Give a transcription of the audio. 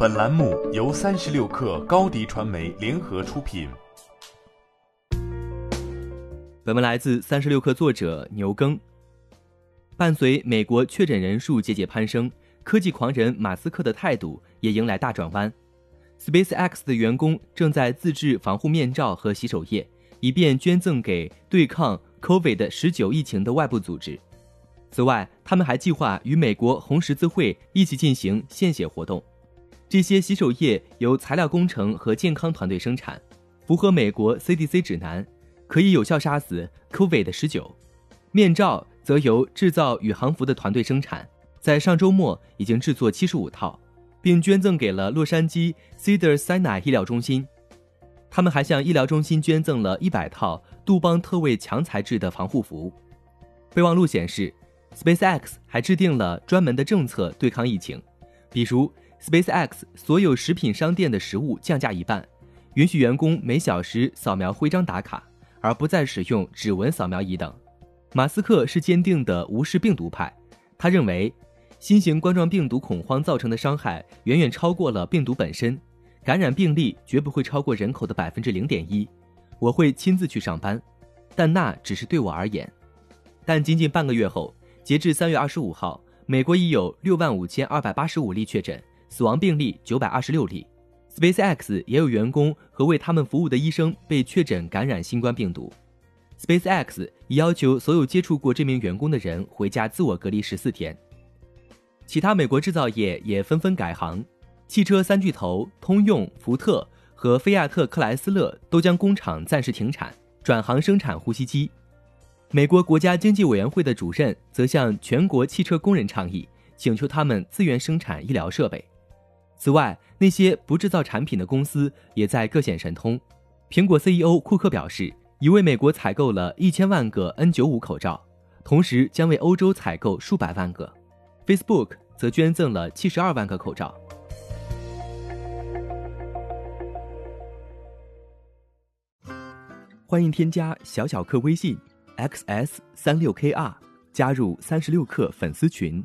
本栏目由三十六氪高低传媒联合出品。本文来自三十六氪作者牛耕。伴随美国确诊人数节节攀升，科技狂人马斯克的态度也迎来大转弯。SpaceX 的员工正在自制防护面罩和洗手液，以便捐赠给对抗 COVID 十九疫情的外部组织。此外，他们还计划与美国红十字会一起进行献血活动。这些洗手液由材料工程和健康团队生产，符合美国 CDC 指南，可以有效杀死 COVID 十九。面罩则由制造宇航服的团队生产，在上周末已经制作七十五套，并捐赠给了洛杉矶 Cedar Sinai 医疗中心。他们还向医疗中心捐赠了一百套杜邦特卫强材质的防护服。备忘录显示。SpaceX 还制定了专门的政策对抗疫情，比如 SpaceX 所有食品商店的食物降价一半，允许员工每小时扫描徽章打卡，而不再使用指纹扫描仪等。马斯克是坚定的无视病毒派，他认为新型冠状病毒恐慌造成的伤害远远超过了病毒本身，感染病例绝不会超过人口的百分之零点一。我会亲自去上班，但那只是对我而言。但仅仅半个月后。截至三月二十五号，美国已有六万五千二百八十五例确诊，死亡病例九百二十六例。SpaceX 也有员工和为他们服务的医生被确诊感染新冠病毒。SpaceX 已要求所有接触过这名员工的人回家自我隔离十四天。其他美国制造业也纷纷改行，汽车三巨头通用、福特和菲亚特克莱斯勒都将工厂暂时停产，转行生产呼吸机。美国国家经济委员会的主任则向全国汽车工人倡议，请求他们自愿生产医疗设备。此外，那些不制造产品的公司也在各显神通。苹果 CEO 库克表示，已为美国采购了一千万个 N95 口罩，同时将为欧洲采购数百万个。Facebook 则捐赠了七十二万个口罩。欢迎添加小小客微信。xs 三六 kr 加入三十六氪粉丝群，